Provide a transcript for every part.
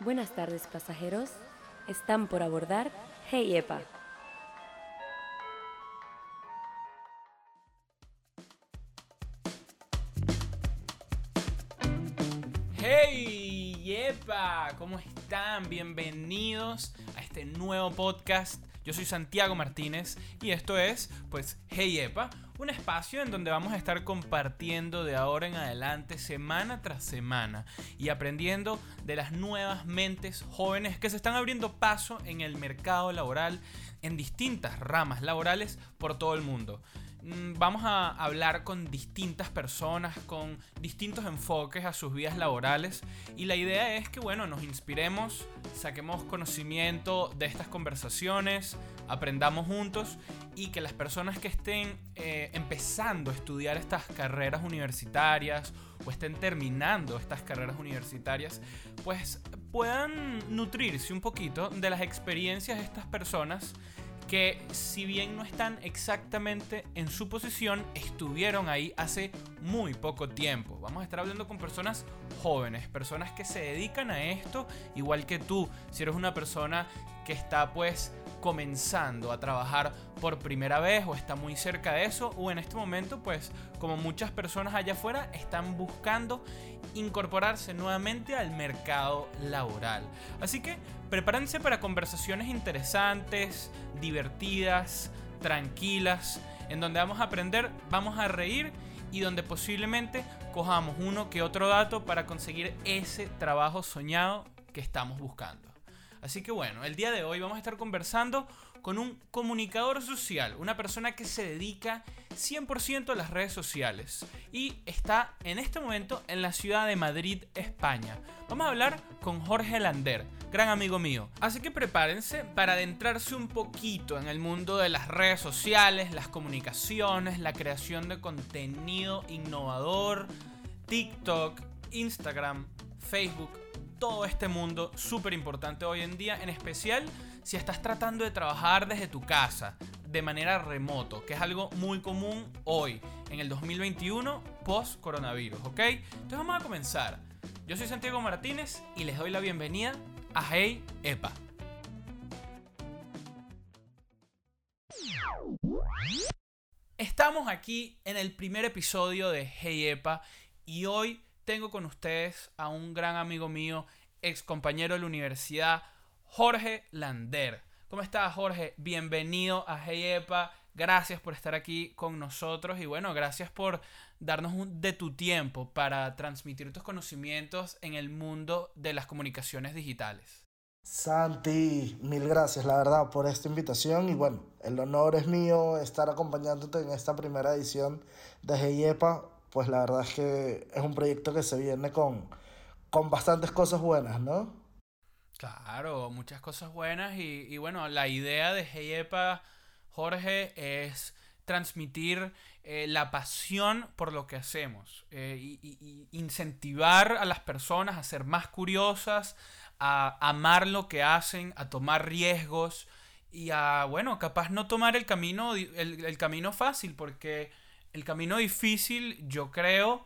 Buenas tardes pasajeros, están por abordar Hey Epa. Hey Epa, ¿cómo están? Bienvenidos a este nuevo podcast. Yo soy Santiago Martínez y esto es, pues, Hey Epa, un espacio en donde vamos a estar compartiendo de ahora en adelante, semana tras semana, y aprendiendo de las nuevas mentes jóvenes que se están abriendo paso en el mercado laboral en distintas ramas laborales por todo el mundo. Mm, vamos a hablar con distintas personas, con distintos enfoques a sus vidas laborales. Y la idea es que, bueno, nos inspiremos, saquemos conocimiento de estas conversaciones, aprendamos juntos y que las personas que estén eh, empezando a estudiar estas carreras universitarias o estén terminando estas carreras universitarias, pues puedan nutrirse un poquito de las experiencias de estas personas que si bien no están exactamente en su posición, estuvieron ahí hace muy poco tiempo. Vamos a estar hablando con personas jóvenes, personas que se dedican a esto, igual que tú, si eres una persona que está pues comenzando a trabajar por primera vez o está muy cerca de eso o en este momento pues como muchas personas allá afuera están buscando incorporarse nuevamente al mercado laboral. Así que prepárense para conversaciones interesantes, divertidas, tranquilas, en donde vamos a aprender, vamos a reír y donde posiblemente cojamos uno que otro dato para conseguir ese trabajo soñado que estamos buscando. Así que bueno, el día de hoy vamos a estar conversando con un comunicador social, una persona que se dedica 100% a las redes sociales y está en este momento en la ciudad de Madrid, España. Vamos a hablar con Jorge Lander, gran amigo mío. Así que prepárense para adentrarse un poquito en el mundo de las redes sociales, las comunicaciones, la creación de contenido innovador, TikTok, Instagram, Facebook, todo este mundo súper importante hoy en día, en especial si estás tratando de trabajar desde tu casa de manera remoto, que es algo muy común hoy, en el 2021, post coronavirus, ¿ok? Entonces vamos a comenzar. Yo soy Santiago Martínez y les doy la bienvenida a Hey Epa. Estamos aquí en el primer episodio de Hey Epa y hoy tengo con ustedes a un gran amigo mío, ex compañero de la universidad, Jorge Lander. ¿Cómo estás, Jorge? Bienvenido a Epa. Gracias por estar aquí con nosotros y bueno, gracias por darnos de tu tiempo para transmitir tus conocimientos en el mundo de las comunicaciones digitales. Santi, mil gracias, la verdad, por esta invitación y bueno, el honor es mío estar acompañándote en esta primera edición de Epa pues la verdad es que es un proyecto que se viene con, con bastantes cosas buenas, ¿no? Claro, muchas cosas buenas y, bueno, la idea de Heyepa, Jorge, es transmitir eh, la pasión por lo que hacemos eh, y, incentivar a las personas a ser más curiosas, a amar lo que hacen, a tomar riesgos y a, bueno, capaz no tomar el camino, el camino fácil porque el camino difícil yo creo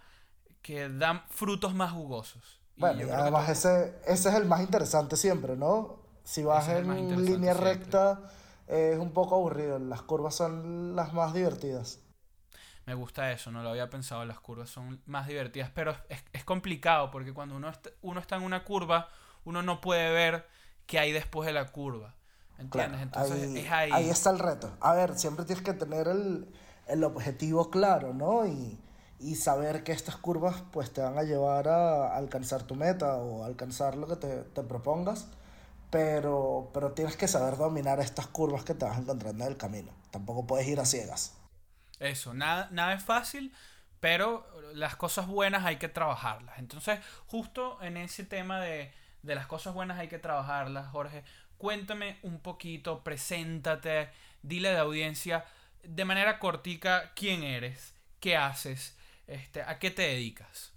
que da frutos más jugosos. Bueno, y además ese, ese es el más interesante siempre, ¿no? Si vas en línea recta es un poco aburrido, las curvas son las más divertidas. Me gusta eso, no lo había pensado, las curvas son más divertidas, pero es, es complicado porque cuando uno está, uno está en una curva, uno no puede ver qué hay después de la curva. ¿Entiendes? Entonces es ahí. Ahí está el reto. A ver, siempre tienes que tener el, el objetivo claro, ¿no? Y, y, saber que estas curvas pues te van a llevar a alcanzar tu meta o alcanzar lo que te, te propongas, pero, pero tienes que saber dominar estas curvas que te vas encontrando en el camino. Tampoco puedes ir a ciegas. Eso, nada, nada es fácil, pero las cosas buenas hay que trabajarlas. Entonces, justo en ese tema de, de las cosas buenas hay que trabajarlas, Jorge, cuéntame un poquito, preséntate, dile a la audiencia de manera cortica quién eres, qué haces, este, a qué te dedicas.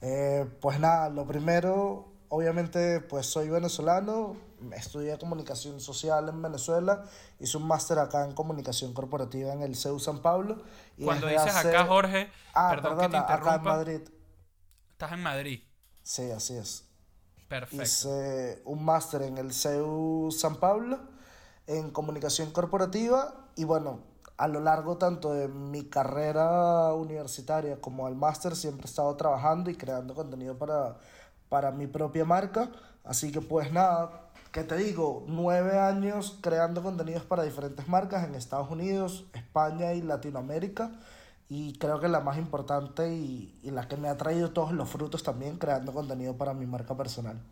Eh, pues nada, lo primero, obviamente, pues soy venezolano, estudié comunicación social en Venezuela, hice un máster acá en comunicación corporativa en el CEU San Pablo. Y Cuando dices acá, Jorge, ah, perdón que te interrumpa. Acá en Madrid. Estás en Madrid. Sí, así es. Perfecto. Hice un máster en el CEU San Pablo en comunicación corporativa y bueno, a lo largo tanto de mi carrera universitaria como al máster siempre he estado trabajando y creando contenido para, para mi propia marca. Así que pues nada, ¿qué te digo? Nueve años creando contenidos para diferentes marcas en Estados Unidos, España y Latinoamérica. Y creo que la más importante y, la que me ha traído todos los frutos también creando contenido para mi marca personal.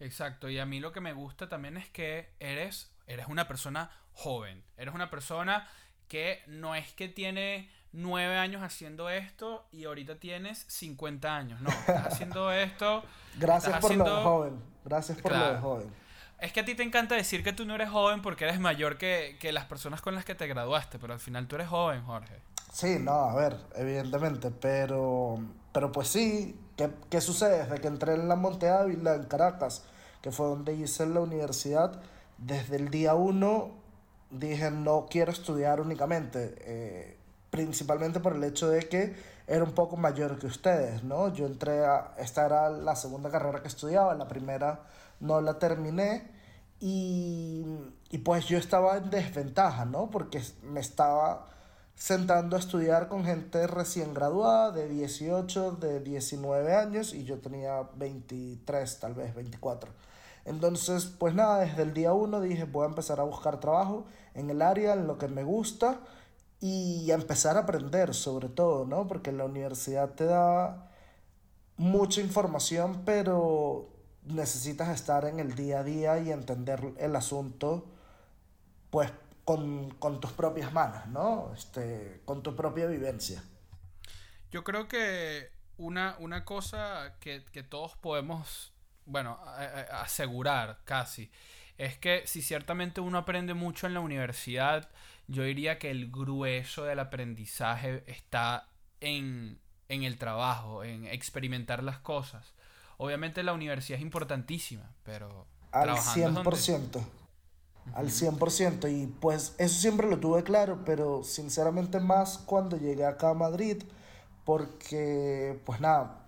Exacto, y a mí lo que me gusta también es que eres, eres una persona joven, eres una persona que no es que tiene nueve años haciendo esto y ahorita tienes 50 años, no, estás haciendo esto. Gracias por haciendo... lo de joven, gracias por Claro. lo de joven. Es que a ti te encanta decir que tú no eres joven porque eres mayor que, que las personas con las que te graduaste, pero al final tú eres joven, Jorge. Sí, no, a ver, evidentemente, pero, pero pues sí, ¿qué, qué sucede? Desde que entré en la Monte Ávila, en Caracas, que fue donde hice la universidad, desde el día uno dije no quiero estudiar únicamente, eh, principalmente por el hecho de que era un poco mayor que ustedes, ¿no? Yo entré a, esta era la segunda carrera que estudiaba, la primera no la terminé y, y pues yo estaba en desventaja, ¿no? Porque me estaba sentando a estudiar con gente recién graduada de 18, de 19 años y yo tenía 23, tal vez 24. Entonces, pues nada, desde el día uno dije, voy a empezar a buscar trabajo en el área, en lo que me gusta y a empezar a aprender sobre todo, ¿no? Porque la universidad te da mucha información, pero necesitas estar en el día a día y entender el asunto, pues con, con tus propias manos, ¿no? Este, con tu propia vivencia. Yo creo que una, una cosa que, que todos podemos, bueno, asegurar casi, es que si ciertamente uno aprende mucho en la universidad, yo diría que el grueso del aprendizaje está en, en el trabajo, en experimentar las cosas. Obviamente la universidad es importantísima, pero Al trabajando es donde- 100%. Al 100%. Y pues eso siempre lo tuve claro, pero sinceramente más cuando llegué acá a Madrid, porque pues nada,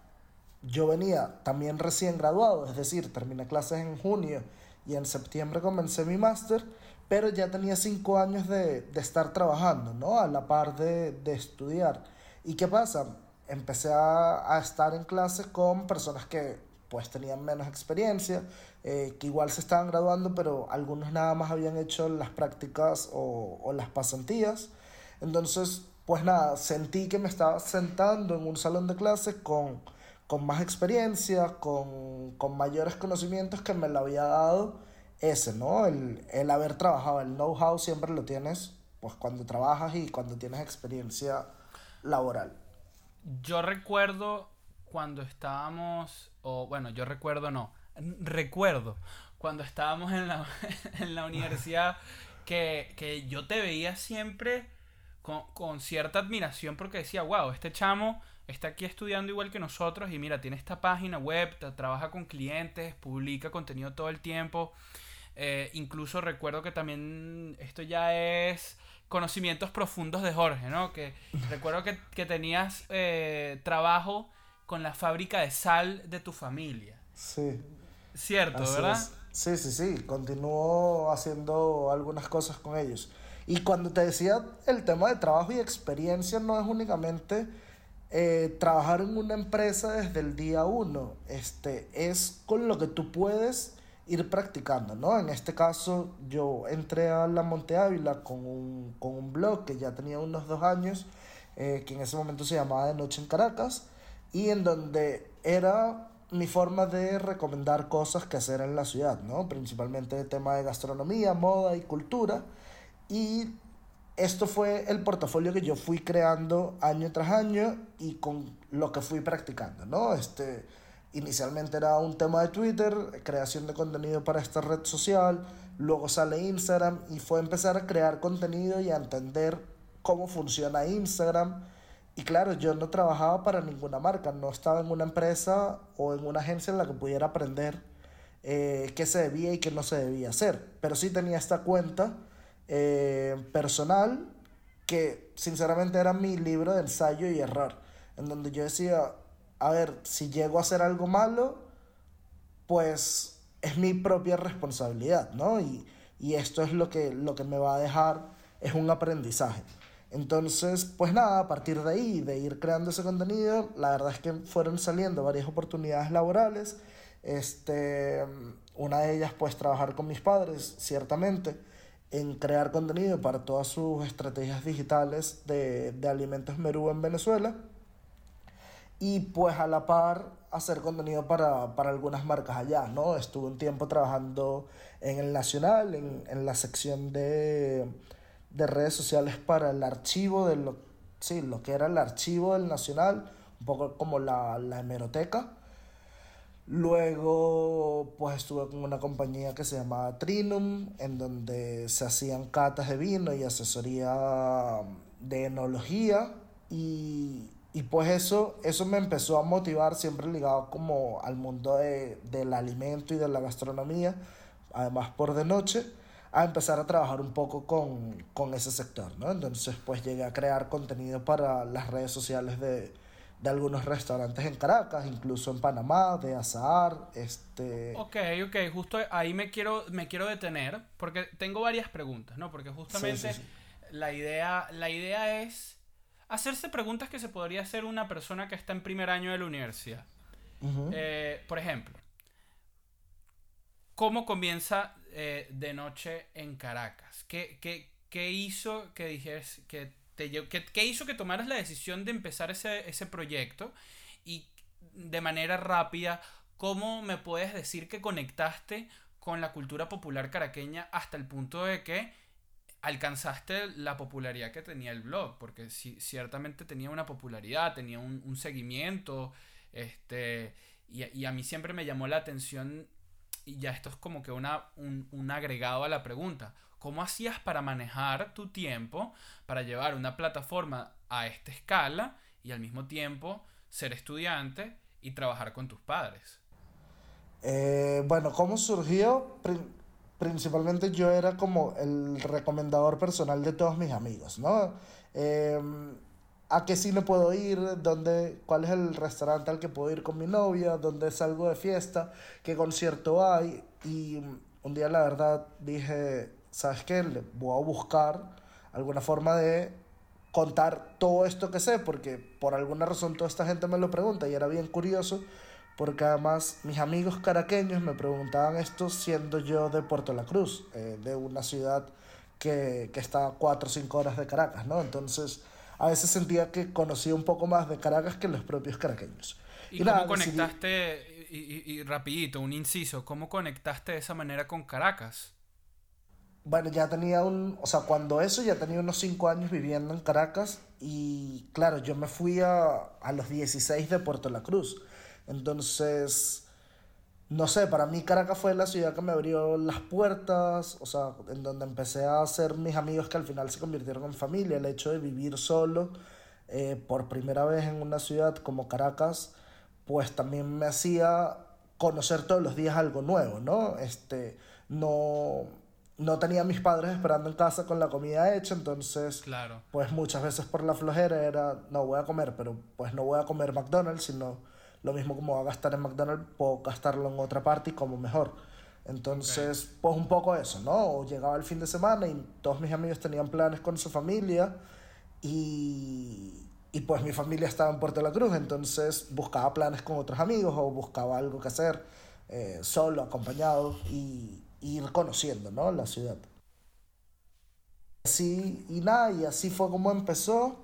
yo venía también recién graduado, es decir, terminé clases en junio y en septiembre comencé mi máster, pero ya tenía cinco años de, de estar trabajando, ¿no? A la par de, de estudiar. ¿Y qué pasa? Empecé a, a estar en clases con personas que pues tenían menos experiencia, eh, que igual se estaban graduando, pero algunos nada más habían hecho las prácticas o, o las pasantías. Entonces, pues nada, sentí que me estaba sentando en un salón de clases con, con más experiencia, con, con mayores conocimientos que me lo había dado ese, ¿no? El, el haber trabajado, el know-how siempre lo tienes pues cuando trabajas y cuando tienes experiencia laboral. Yo recuerdo cuando estábamos, o bueno, yo recuerdo no, recuerdo cuando estábamos en la, en la universidad que, que yo te veía siempre con, con cierta admiración porque decía, wow, este chamo está aquí estudiando igual que nosotros y mira, tiene esta página web, tra- trabaja con clientes, publica contenido todo el tiempo. Eh, incluso recuerdo que también esto ya es conocimientos profundos de Jorge, ¿no? Que recuerdo que, que tenías eh, trabajo con la fábrica de sal de tu familia. Sí. Cierto, Así ¿verdad? es. Sí, sí, sí. Continúo haciendo algunas cosas con ellos. Y cuando te decía el tema de trabajo y experiencia, no es únicamente eh, trabajar en una empresa desde el día uno. Este, es con lo que tú puedes ir practicando, ¿no? En este caso, yo entré a la Monte Ávila con un, con un blog que ya tenía unos dos años, eh, que en ese momento se llamaba De Noche en Caracas, y en donde era mi forma de recomendar cosas que hacer en la ciudad, ¿no? Principalmente el tema de gastronomía, moda y cultura. Y esto fue el portafolio que yo fui creando año tras año y con lo que fui practicando, ¿no? Este, inicialmente era un tema de Twitter, creación de contenido para esta red social, luego sale Instagram y fue empezar a crear contenido y a entender cómo funciona Instagram. Y claro, yo no trabajaba para ninguna marca, no estaba en una empresa o en una agencia en la que pudiera aprender eh, qué se debía y qué no se debía hacer. Pero sí tenía esta cuenta eh, personal que sinceramente era mi libro de ensayo y error, en donde yo decía, a ver, si llego a hacer algo malo, pues es mi propia responsabilidad, ¿no? Y, y esto es lo que, lo que me va a dejar, es un aprendizaje. Entonces, pues nada, a partir de ahí, de ir creando ese contenido, la verdad es que fueron saliendo varias oportunidades laborales. Este, una de ellas, pues trabajar con mis padres, ciertamente, en crear contenido para todas sus estrategias digitales de, de alimentos Merú en Venezuela. Y pues a la par hacer contenido para, para algunas marcas allá, ¿no? Estuve un tiempo trabajando en el Nacional, en, en la sección de de redes sociales para el archivo de lo, sí, lo que era el archivo del Nacional, un poco como la, la hemeroteca. Luego, pues estuve con una compañía que se llamaba Trinum, en donde se hacían catas de vino y asesoría de enología. Y, y pues eso, eso me empezó a motivar, siempre ligado como al mundo de, del alimento y de la gastronomía, además por de noche a empezar a trabajar un poco con, con, ese sector, ¿no? Entonces, pues llegué a crear contenido para las redes sociales de, de algunos restaurantes en Caracas, incluso en Panamá, de Azahar, este... Ok, ok, justo ahí me quiero, me quiero detener, porque tengo varias preguntas, ¿no? Porque justamente sí, sí, sí. La, idea, la idea es hacerse preguntas que se podría hacer una persona que está en primer año de la universidad. Uh -huh. eh, por ejemplo, ¿cómo comienza eh, de noche en Caracas? ¿Qué, qué, qué hizo que dijeras que te qué, qué, hizo que tomaras la decisión de empezar ese, ese proyecto? Y de manera rápida, ¿cómo me puedes decir que conectaste con la cultura popular caraqueña hasta el punto de que alcanzaste la popularidad que tenía el blog? Porque si, ciertamente tenía una popularidad, tenía un, un seguimiento, este, y, y a mí siempre me llamó la atención y ya esto es como que una, un, un, agregado a la pregunta. ¿Cómo hacías para manejar tu tiempo, para llevar una plataforma a esta escala y al mismo tiempo ser estudiante y trabajar con tus padres? Eh, bueno, ¿cómo surgió? principalmente yo era como el recomendador personal de todos mis amigos, ¿no? Eh, a qué cine puedo ir, dónde, cuál es el restaurante al que puedo ir con mi novia, dónde salgo de fiesta, qué concierto hay. Y un día la verdad dije, ¿sabes qué? Le voy a buscar alguna forma de contar todo esto que sé, porque por alguna razón toda esta gente me lo pregunta y era bien curioso, porque además mis amigos caraqueños me preguntaban esto siendo yo de Puerto La Cruz, eh, de una ciudad que, que está a 4 o 5 horas de Caracas, ¿no? Entonces a veces sentía que conocía un poco más de Caracas que los propios caraqueños. ¿Y, y cómo nada, conectaste, decidí... y, y, y, rapidito, un inciso, cómo conectaste de esa manera con Caracas? Bueno, ya tenía un, o sea, cuando eso ya tenía unos 5 años viviendo en Caracas y claro, yo me fui a, a los 16 de Puerto La Cruz. Entonces, no sé, para mí Caracas fue la ciudad que me abrió las puertas, o sea, en donde empecé a hacer mis amigos que al final se convirtieron en familia. El hecho de vivir solo eh, por primera vez en una ciudad como Caracas, pues también me hacía conocer todos los días algo nuevo, ¿no? Este, no, no tenía a mis padres esperando en casa con la comida hecha, entonces, claro. pues muchas veces por la flojera era, no voy a comer, pero pues no voy a comer McDonald's, sino lo mismo como va a gastar en McDonald's, puedo gastarlo en otra parte y como mejor. Entonces, okay. pues un poco eso, ¿no? Llegaba el fin de semana y todos mis amigos tenían planes con su familia y, y pues mi familia estaba en Puerto de la Cruz, entonces buscaba planes con otros amigos o buscaba algo que hacer eh, solo, acompañado y, ir conociendo, ¿no? La ciudad. Así, y nada, y así fue como empezó.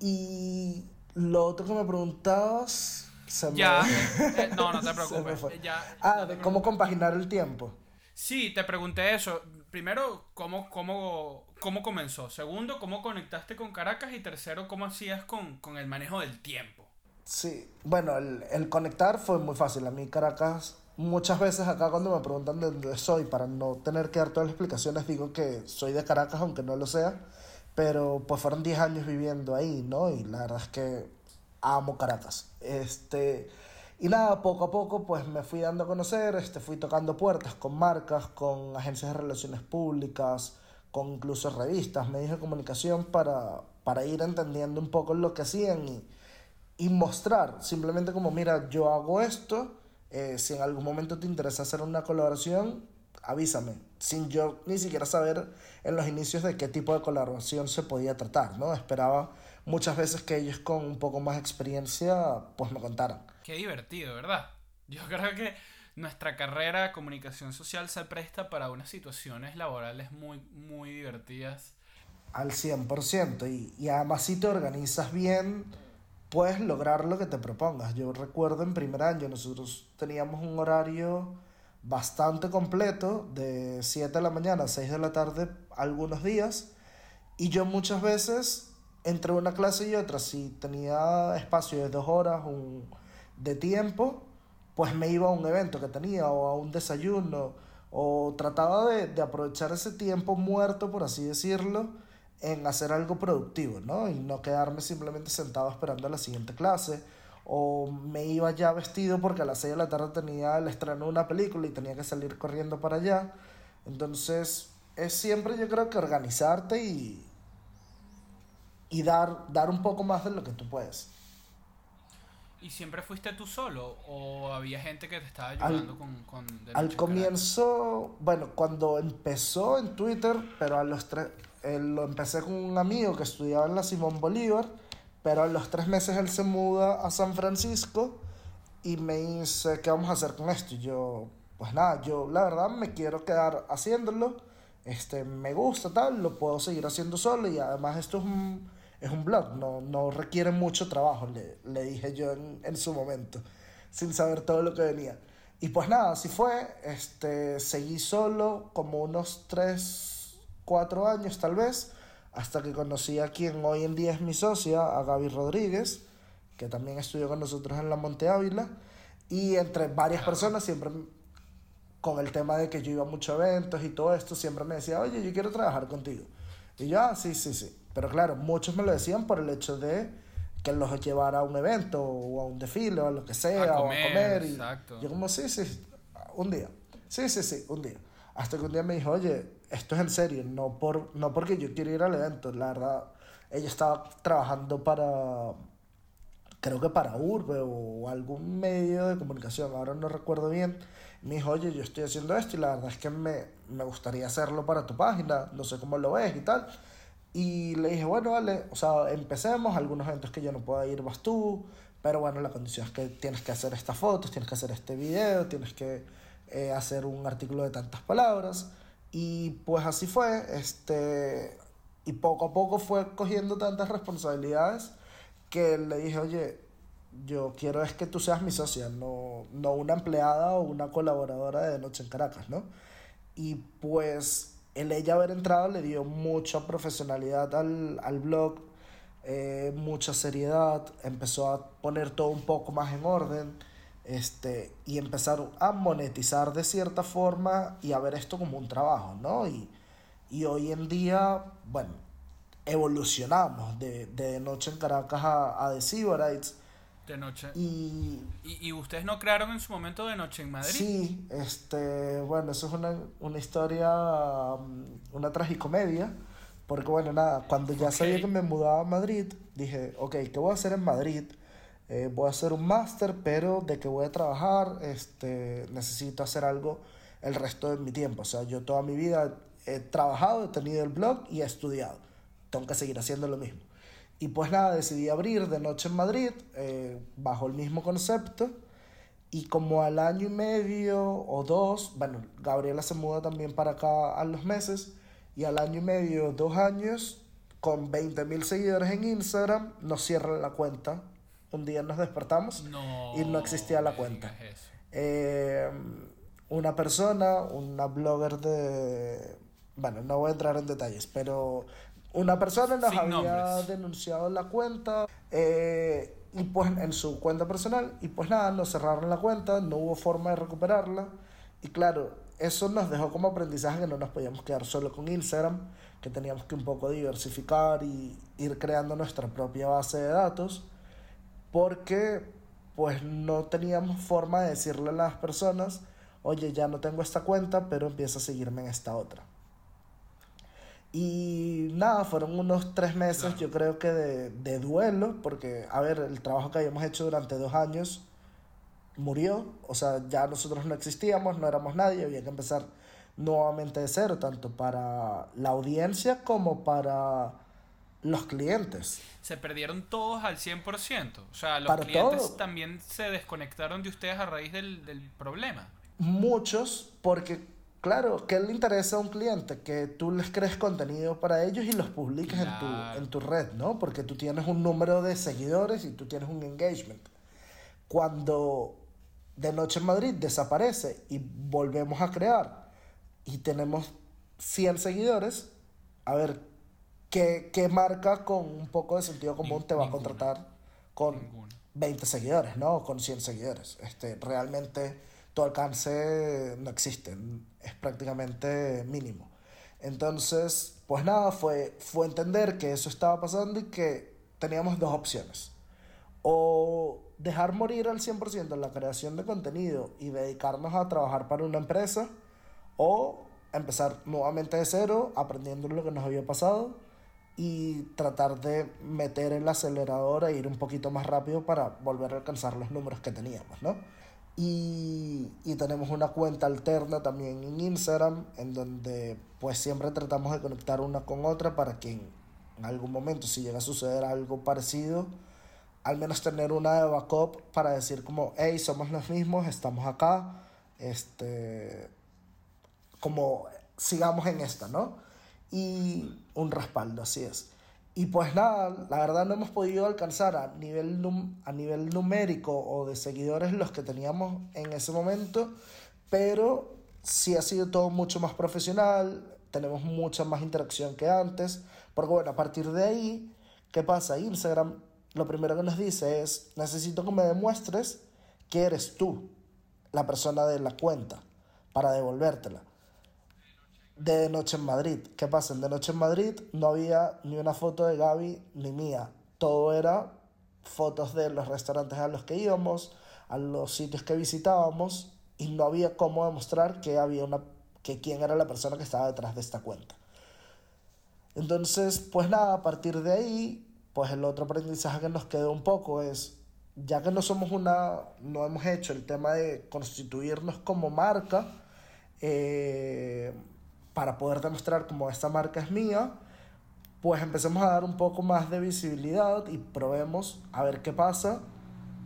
Y lo otro que me preguntabas. Se ya, eh, no, no te preocupes. Ya, ah, no te de cómo compaginar el tiempo. Sí, te pregunté eso. Primero, ¿cómo, cómo, cómo comenzó? Segundo, ¿cómo conectaste con Caracas? Y tercero, ¿cómo hacías con, con el manejo del tiempo? Sí, bueno, el, el, conectar fue muy fácil. A mí Caracas, muchas veces acá cuando me preguntan de dónde soy, para no tener que dar todas las explicaciones, digo que soy de Caracas, aunque no lo sea pero pues fueron 10 años viviendo ahí, ¿no? Y la verdad es que amo Caracas. Este, y nada, poco a poco pues me fui dando a conocer, este, fui tocando puertas con marcas, con agencias de relaciones públicas, con incluso revistas, medios de comunicación para, para ir entendiendo un poco lo que hacían y, y mostrar simplemente como, mira, yo hago esto, eh, si en algún momento te interesa hacer una colaboración, avísame, sin yo ni siquiera saber en los inicios de qué tipo de colaboración se podía tratar, ¿no? Esperaba muchas veces que ellos con un poco más de experiencia pues me contaran. Qué divertido, ¿verdad? Yo creo que nuestra carrera de comunicación social se presta para unas situaciones laborales muy, muy divertidas. Al 100%, y, y además si te organizas bien, puedes lograr lo que te propongas. Yo recuerdo en primer año nosotros teníamos un horario bastante completo, de 7 de la mañana a 6 de la tarde algunos días, y yo muchas veces entre una clase y otra, si tenía espacio de dos horas de tiempo, pues me iba a un evento que tenía o a un desayuno, o trataba de aprovechar ese tiempo muerto, por así decirlo, en hacer algo productivo, ¿no? Y no quedarme simplemente sentado esperando la siguiente clase o me iba ya vestido porque a las 6 de la tarde tenía el estreno de una película y tenía que salir corriendo para allá. Entonces, es siempre yo creo que organizarte y, y dar, dar un poco más de lo que tú puedes. ¿Y siempre fuiste tú solo o había gente que te estaba ayudando con, con Al comienzo, bueno, cuando empezó en Twitter, pero a los tres, eh, lo empecé con un amigo que estudiaba en la Simón Bolívar pero a los tres meses él se muda a San Francisco y me dice, ¿qué vamos a hacer con esto? Y yo, pues nada, yo la verdad me quiero quedar haciéndolo. Este, me gusta tal, lo puedo seguir haciendo solo y además esto es un, es un blog, no, no requiere mucho trabajo, le, le dije yo en, en, su momento, sin saber todo lo que venía. Y pues nada, así fue, este, seguí solo como unos 3, 4 años tal vez hasta que conocí a quien hoy en día es mi socia, a Gaby Rodríguez, que también estudió con nosotros en la Monte Ávila, y entre varias personas siempre con el tema de que yo iba a muchos eventos y todo esto, siempre me decía, oye, yo quiero trabajar contigo. Y yo, ah, sí, sí, sí. Pero claro, muchos me lo decían por el hecho de que los llevara a un evento o a un desfile o a lo que sea, o a comer. Y yo como, sí, sí, un día. Sí, sí, sí, un día. Hasta que un día me dijo, oye, esto es en serio, no, por, no porque yo quiero ir al evento, la verdad, ella estaba trabajando para, creo que para Urbe o algún medio de comunicación, ahora no recuerdo bien, me dijo, oye, yo estoy haciendo esto y la verdad es que me, me gustaría hacerlo para tu página, no sé cómo lo ves y tal. Y le dije, bueno, vale, o sea, empecemos, algunos eventos que yo no pueda ir vas tú, pero bueno, la condición es que tienes que hacer estas fotos, tienes que hacer este video, tienes que eh, hacer un artículo de tantas palabras. Y pues así fue, este, y poco a poco fue cogiendo tantas responsabilidades que le dije, oye, yo quiero es que tú seas mi socia, no, no una empleada o una colaboradora de Noche en Caracas, ¿no? Y pues el ella haber entrado le dio mucha profesionalidad al, al blog, eh, mucha seriedad, empezó a poner todo un poco más en orden este, y empezar a monetizar de cierta forma y a ver esto como un trabajo, ¿no? Y, y hoy en día, bueno, evolucionamos de, de Noche en Caracas a, a The Siborites. De noche. Y, y, y, ustedes no crearon en su momento de Noche en Madrid? Sí, este, bueno, eso es una, una historia, um, una tragicomedia. Porque bueno, nada, cuando ya okay. sabía que me mudaba a Madrid, dije, ok, ¿qué voy a hacer en Madrid? Eh, voy a hacer un máster, pero de que voy a trabajar, este, necesito hacer algo el resto de mi tiempo. O sea, yo toda mi vida he trabajado, he tenido el blog y he estudiado. Tengo que seguir haciendo lo mismo. Y pues nada, decidí abrir de noche en Madrid, eh, bajo el mismo concepto. Y como al año y medio o dos, bueno, Gabriela se muda también para acá a los meses. Y al año y medio, dos años, con 20 mil seguidores en Instagram, nos cierran la cuenta un día nos despertamos y no existía la cuenta. Eh, una persona, una blogger de... Bueno, no voy a entrar en detalles, pero una persona nos había denunciado la cuenta eh, y pues en su cuenta personal y pues nada, nos cerraron la cuenta, no hubo forma de recuperarla y claro, eso nos dejó como aprendizaje que no nos podíamos quedar solo con Instagram, que teníamos que un poco diversificar y ir creando nuestra propia base de datos porque pues no teníamos forma de decirle a las personas, oye, ya no tengo esta cuenta, pero empieza a seguirme en esta otra. Y nada, fueron unos tres meses, yo creo que de, de, duelo, porque, a ver, el trabajo que habíamos hecho durante dos años murió, o sea, ya nosotros no existíamos, no éramos nadie, había que empezar nuevamente de cero, tanto para la audiencia como para los clientes. Se perdieron todos al 100%. O sea, los Para clientes todo. también se desconectaron de ustedes a raíz del, del problema. Muchos, porque claro, ¿qué le interesa a un cliente? Que tú les crees contenido para ellos y los publiques en, Claro. tu, en tu red, ¿no? Porque tú tienes un número de seguidores y tú tienes un engagement. Cuando de Noche en Madrid desaparece y volvemos a crear y tenemos 100 seguidores, a ver, ¿qué, qué marca con un poco de sentido común te va a ninguna. contratar con Ninguna. 20 seguidores, ¿no? Con 100 seguidores. Este, realmente tu alcance no existe, es prácticamente mínimo. Entonces, pues nada, fue, fue entender que eso estaba pasando y que teníamos dos opciones. O dejar morir al 100% la creación de contenido y dedicarnos a trabajar para una empresa, o empezar nuevamente de cero, aprendiendo lo que nos había pasado y tratar de meter el acelerador e ir un poquito más rápido para volver a alcanzar los números que teníamos, ¿no? Y, y tenemos una cuenta alterna también en Instagram, en donde pues siempre tratamos de conectar una con otra para que en, algún momento, si llega a suceder algo parecido, al menos tener una de backup para decir como, hey, somos los mismos, estamos acá, este, como sigamos en esta, ¿no? Y un respaldo, así es. Y pues nada, la verdad no hemos podido alcanzar a nivel, a nivel numérico o de seguidores los que teníamos en ese momento, pero sí ha sido todo mucho más profesional, tenemos mucha más interacción que antes, porque bueno, a partir de ahí, ¿qué pasa? Instagram lo primero que nos dice es, necesito que me demuestres que eres tú, la persona de la cuenta, para devolvértela de Noche en Madrid. ¿Qué pasa? En De Noche en Madrid no había ni una foto de Gaby ni mía. Todo era fotos de los restaurantes a los que íbamos, a los sitios que visitábamos y no había cómo demostrar que había una que quién era la persona que estaba detrás de esta cuenta. Entonces, pues nada, a partir de ahí, pues el otro aprendizaje que nos quedó un poco es, ya que no somos una, no hemos hecho el tema de constituirnos como marca, eh, para poder demostrar como esta marca es mía, pues empecemos a dar un poco más de visibilidad y probemos a ver qué pasa,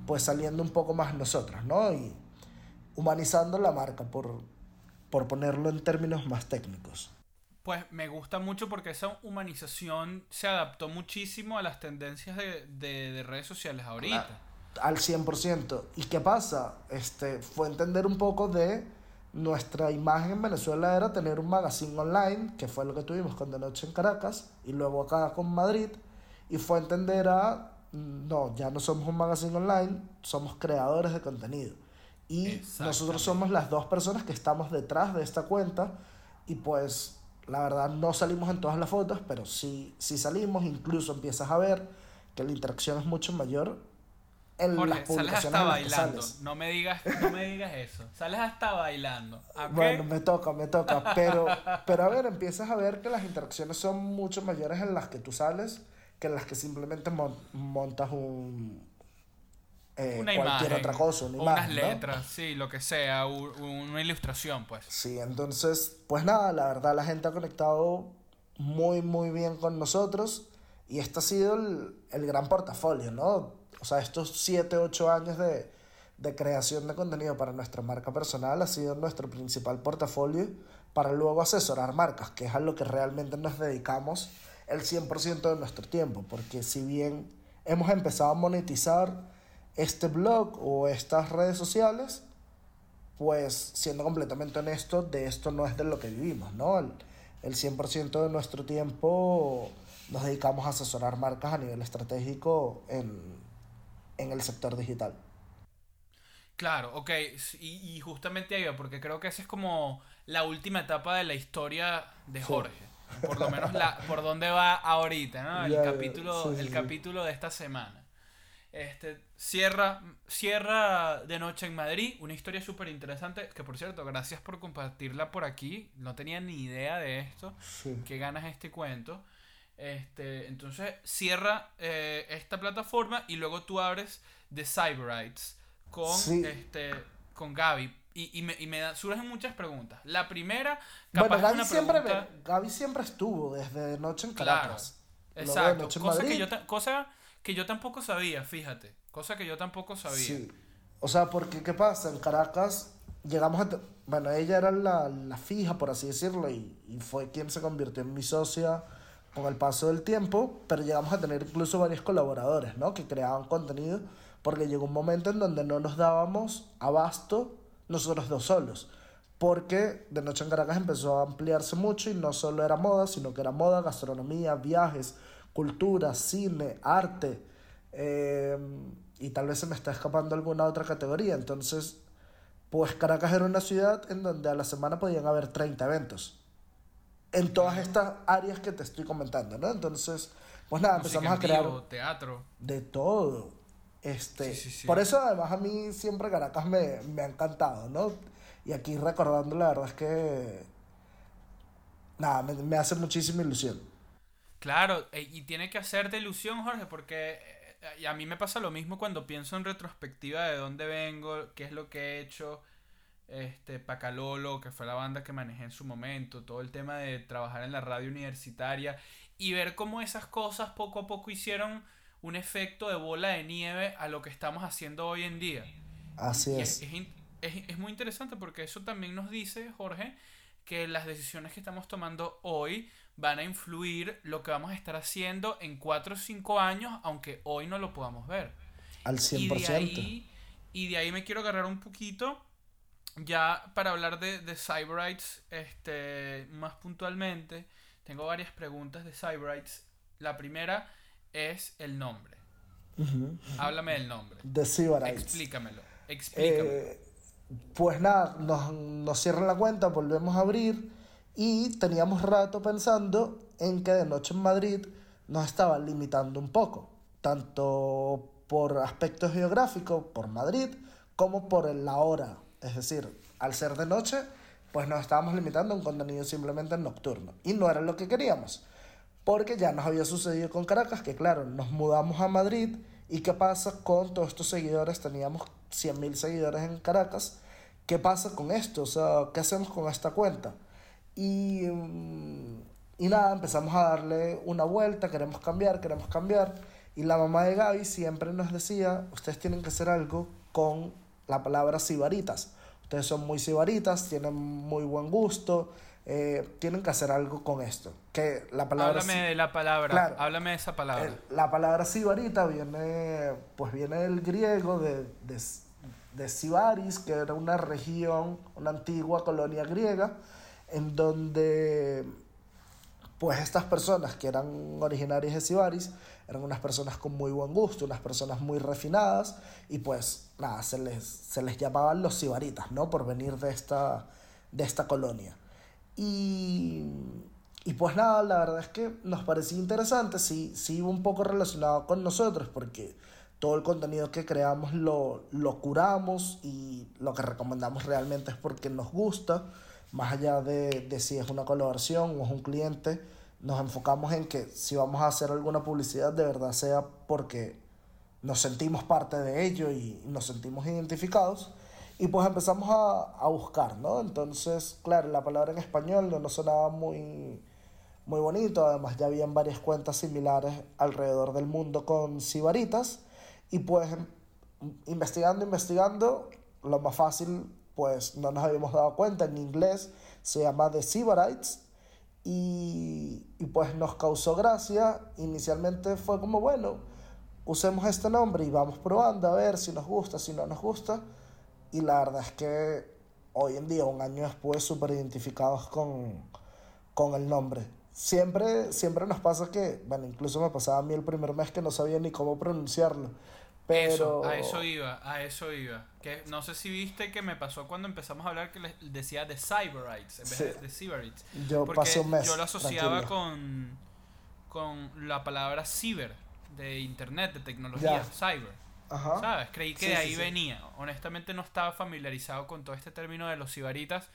pues saliendo un poco más nosotros, ¿no? Y humanizando la marca, por, por ponerlo en términos más técnicos. Pues me gusta mucho porque esa humanización se adaptó muchísimo a las tendencias de, de- de redes sociales ahorita. Al 100%. ¿Y qué pasa? Este, fue entender un poco de nuestra imagen en Venezuela era tener un magazine online, que fue lo que tuvimos con De Noche en Caracas, y luego acá con Madrid, y fue entender a, no, ya no somos un magazine online, somos creadores de contenido. Y nosotros somos las dos personas que estamos detrás de esta cuenta, y pues la verdad no salimos en todas las fotos, pero sí, sí salimos, incluso empiezas a ver que la interacción es mucho mayor en las Jorge, sales publicaciones hasta en las que bailando. sales. No me digas, no me digas eso. Sales hasta bailando. Bueno, me toca, me toca, pero, pero a ver, empiezas a ver que las interacciones son mucho mayores en las que tú sales que en las que simplemente mon- montas un eh, una cualquier imagen. otra cosa, una imagen, unas ¿no? letras, sí, lo que sea, una ilustración, pues. Sí, entonces, pues nada, la verdad la gente ha conectado muy, muy bien con nosotros y este ha sido el, el gran portafolio, ¿no? Sea, estos 7, 8 años de, de creación de contenido para nuestra marca personal ha sido nuestro principal portafolio para luego asesorar marcas, que es a lo que realmente nos dedicamos el 100% de nuestro tiempo, porque si bien hemos empezado a monetizar este blog o estas redes sociales, pues siendo completamente honesto, de esto no es de lo que vivimos, ¿no? El, el 100% de nuestro tiempo nos dedicamos a asesorar marcas a nivel estratégico en, en el sector digital. Claro, ok, y, y justamente ahí va, porque creo que esa es como la última etapa de la historia de Sí. Jorge. Por lo menos la, por dónde va ahorita, ¿no? El capítulo, sí, el sí. capítulo de esta semana. Este, cierra, cierra de noche en Madrid, una historia súper interesante, que por cierto, gracias por compartirla por aquí. No tenía ni idea de esto. Que ganas este cuento. Este, entonces cierra eh, esta plataforma y luego tú abres The Cyberites con, Sí. este, con Gaby. Y, y me, y me da- surgen muchas preguntas. La primera, capaz Bueno, Gaby una siempre, pregunta... Gaby siempre estuvo desde de noche en Claro, Caracas. De Exacto, noche en cosa que, yo, cosa que yo tampoco sabía, fíjate. Cosa que yo tampoco sabía. Sí. O sea, porque ¿qué pasa? En Caracas llegamos a... Bueno, ella era la, la fija, por así decirlo, y, y fue quien se convirtió en mi socia con el paso del tiempo, pero llegamos a tener incluso varios colaboradores, ¿no? Que creaban contenido, porque llegó un momento en donde no nos dábamos abasto nosotros dos solos. Porque de noche en Caracas empezó a ampliarse mucho y no solo era moda, sino que era moda, gastronomía, viajes, cultura, cine, arte. eh, y tal vez se me está escapando alguna otra categoría. Entonces, pues Caracas era una ciudad en donde a la semana podían haber 30 eventos. En todas estas áreas que te estoy comentando, ¿no? Entonces, pues nada, Música empezamos a crear vivo, teatro. de todo. Este, Sí, sí, sí. Por eso además a mí siempre Caracas me, me ha encantado, ¿no? Y aquí recordando la verdad es que... Nada, me, me hace muchísima ilusión. Claro, e- y tiene que hacerte ilusión, Jorge, porque eh, a mí me pasa lo mismo cuando pienso en retrospectiva de dónde vengo, qué es lo que he hecho. Este, Pacalolo, que fue la banda que manejé en su momento, todo el tema de trabajar en la radio universitaria y ver cómo esas cosas poco a poco hicieron un efecto de bola de nieve a lo que estamos haciendo hoy en día. Así Y es. es, es es- muy interesante porque eso también nos dice, Jorge, que las decisiones que estamos tomando hoy van a influir lo que vamos a estar haciendo en 4 o 5 años, aunque hoy no lo podamos ver. Al Y 100%. de ahí, y de ahí me quiero agarrar un poquito ya para hablar de, de Cyberites este, más puntualmente. Tengo varias preguntas de Cyberites. La primera es el nombre. Ujú. Háblame del nombre. De Sybarites. Explícamelo. Explícamelo. Eh, pues nada, nos, nos cierran la cuenta, volvemos a abrir y teníamos rato pensando en que de noche en Madrid nos estaba limitando un poco, tanto por aspectos geográficos, por Madrid, como por la hora. Es decir, al ser de noche, pues nos estábamos limitando a un contenido simplemente nocturno. Y no era lo que queríamos. Porque ya nos había sucedido con Caracas, que claro, nos mudamos a Madrid y qué pasa con todos estos seguidores, teníamos 100.000 seguidores en Caracas, ¿qué pasa con esto? O sea, ¿qué hacemos con esta cuenta? Y, mm, y nada, empezamos a darle una vuelta, queremos cambiar, queremos cambiar. Y la mamá de Gaby siempre nos decía, ustedes tienen que hacer algo con la palabra sibaritas. Ustedes son muy sibaritas, tienen muy buen gusto, eh, tienen que hacer algo con esto. Que la palabra Háblame de la palabra. Claro. Háblame de esa palabra. la palabra sibarita viene, pues viene del griego de, de, de Sibaris, que era una región, una antigua colonia griega, en donde pues estas personas que eran originarias de Sibaris eran unas personas con muy buen gusto, unas personas muy refinadas y pues nada, se les, se les llamaban los sibaritas, ¿no? Por venir de esta, de esta colonia. Y, y pues nada, la verdad es que nos parecía interesante, sí, sí un poco relacionado con nosotros porque todo el contenido que creamos lo, lo curamos y lo que recomendamos realmente es porque nos gusta, más allá de, de si es una colaboración o es un cliente, nos enfocamos en que si vamos a hacer alguna publicidad de verdad sea porque nos sentimos parte de ello y nos sentimos identificados. Y pues empezamos a, a buscar, ¿no? Entonces, claro, la palabra en español no sonaba muy, muy bonito. Además, ya habían varias cuentas similares alrededor del mundo con sibaritas. Y pues, em- investigando, investigando, lo más fácil, pues no nos habíamos dado cuenta. En inglés se llama The Sibarites. Y, y pues nos causó gracia. Inicialmente fue como, bueno, usemos este nombre y vamos probando a ver si nos gusta, si no nos gusta. Y la verdad es que hoy en día, un año después, súper identificados con, con el nombre. Siempre, siempre nos pasa que, bueno, incluso me pasaba a mí el primer mes que no sabía ni cómo pronunciarlo. Pero... Eso, a eso iba, a eso iba. Que no sé si viste que me pasó cuando empezamos a hablar que les decía de Cyberites en vez Sí. de, de Cyberites. Yo Porque pasé un mes. yo lo asociaba tranquilo. con, con la palabra ciber, de internet, de tecnología, Ya. cyber. Ajá. ¿Sabes? Creí que Sí, de ahí sí. venía. Honestamente no estaba familiarizado con todo este término de los cibaritas.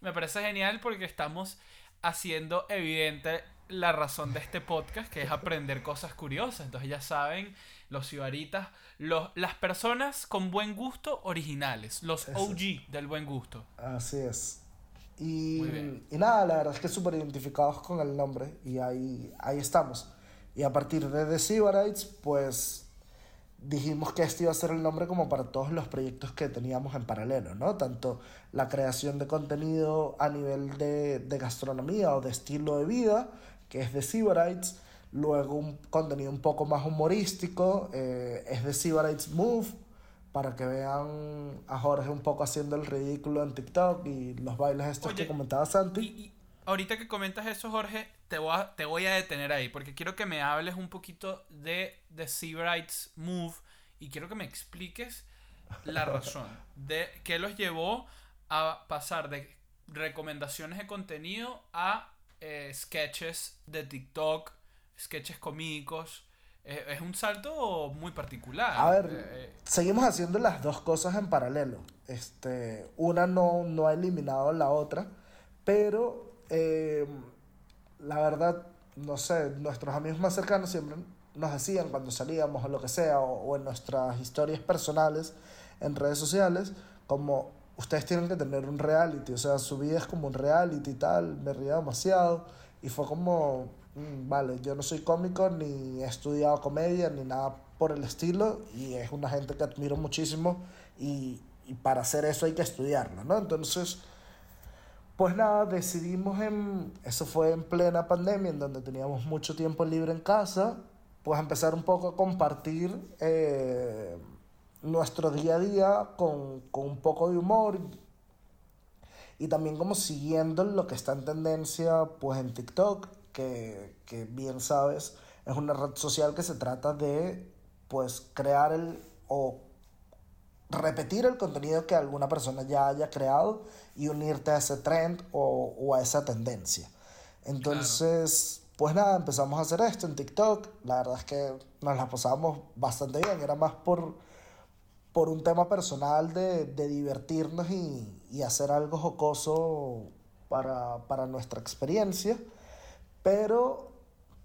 Me parece genial porque estamos haciendo evidente la razón de este podcast, que es aprender cosas curiosas. Entonces ya saben, los sibaritas, los, las personas con buen gusto originales, los OG del buen gusto. Así es. Y, y nada, la verdad es que súper identificados con el nombre y ahí, ahí estamos. Y a partir de The Sybarites, pues dijimos que este iba a ser el nombre como para todos los proyectos que teníamos en paralelo, ¿no? Tanto la creación de contenido a nivel de, de gastronomía o de estilo de vida, que es The Sybarites, luego un contenido un poco más humorístico, eh, es The Sybarites Move, para que vean a Jorge un poco haciendo el ridículo en TikTok y los bailes estos que comentaba Santi. Y, ahorita que comentas eso, Jorge, te voy, a, te voy a detener ahí, porque quiero que me hables un poquito de The Seabrights Move y quiero que me expliques la razón de qué los llevó a pasar de recomendaciones de contenido a eh, sketches de TikTok, sketches comicos es un salto muy particular. A ver, eh, eh. seguimos haciendo las dos cosas en paralelo. Este, una no, no ha eliminado la otra, pero eh, la verdad, no sé, nuestros amigos más cercanos siempre nos decían cuando salíamos o lo que sea, o, en nuestras historias personales en redes sociales, como ustedes tienen que tener un reality, o sea, su vida es como un reality y tal, me ría demasiado, y fue como, Mm, vale, yo no soy cómico, ni he estudiado comedia, ni nada por el estilo, y es una gente que admiro muchísimo, y, y para hacer eso hay que estudiarlo, ¿no? Entonces, pues nada, decidimos en, eso fue en plena pandemia, en donde teníamos mucho tiempo libre en casa, pues empezar un poco a compartir eh, nuestro día a día con, con un poco de humor y también como siguiendo lo que está en tendencia pues en TikTok que, bien sabes, es una red social que se trata de, pues, crear el o repetir el contenido que alguna persona ya haya creado y unirte a ese trend o, a esa tendencia. Entonces, pues nada, empezamos a hacer esto en TikTok. La verdad es que nos la pasábamos bastante bien. Era más por, por un tema personal de, de divertirnos y, y, hacer algo jocoso para, para nuestra experiencia. Pero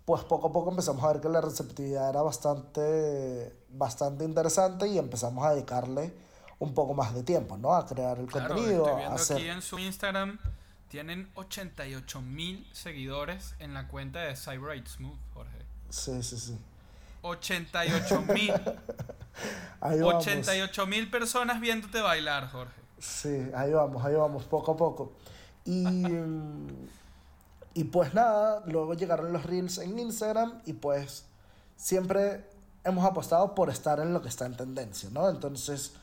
pues poco a poco empezamos a ver que la receptividad era bastante, bastante interesante y empezamos a dedicarle un poco más de tiempo, ¿no? A crear el contenido. Estoy viendo aquí en su Instagram tienen 88 mil seguidores en la cuenta de Cyber Smooth, Jorge. Sí, sí, sí. 88 mil. 88 mil personas viéndote bailar, Jorge. Sí, ahí vamos, ahí vamos, poco a poco. Y... Y pues nada, luego llegaron los reels en Instagram y pues siempre hemos apostado por estar en lo que está en tendencia, ¿no? Entonces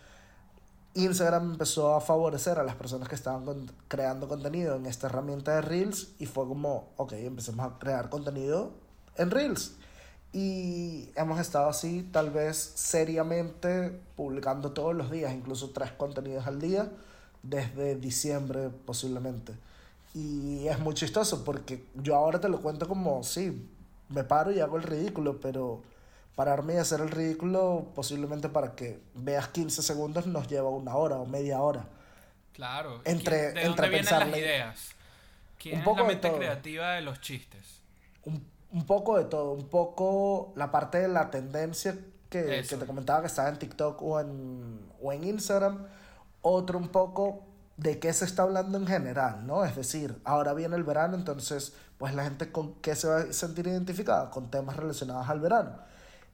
Instagram empezó a favorecer a las personas que estaban creando contenido en esta herramienta de reels y fue como, ok, empecemos a crear contenido en reels. Y hemos estado así, tal vez seriamente, publicando todos los días, incluso tres contenidos al día, desde diciembre posiblemente. Y es muy chistoso porque yo ahora te lo cuento como, sí, me paro y hago el ridículo, pero pararme y hacer el ridículo posiblemente para que veas 15 segundos nos lleva una hora o media hora. Claro. Entre, ¿De dónde vienen las ideas? ¿Quién un poco es la mente creativa de los chistes? Un, un, poco de todo. Un poco la parte de la tendencia que, que te comentaba que estaba en TikTok o en, o en Instagram. Otro un poco de qué se está hablando en general, ¿no? Es decir, ahora viene el verano, entonces, pues la gente con qué se va a sentir identificada, con temas relacionados al verano.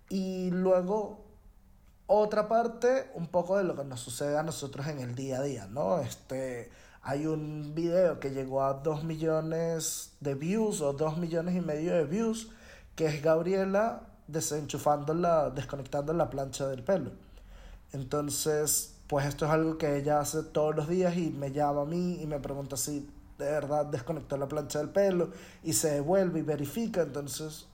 Y luego, otra parte, un poco de lo que nos sucede a nosotros en el día a día, ¿no? Este, hay un video que llegó a 2 millones de views o 2 millones y medio de views, que es Gabriela desenchufando la, desconectando la plancha del pelo. Entonces, pues esto es algo que ella hace todos los días y me llama a mí y me pregunta si de verdad desconectó la plancha del pelo y se devuelve y verifica. Entonces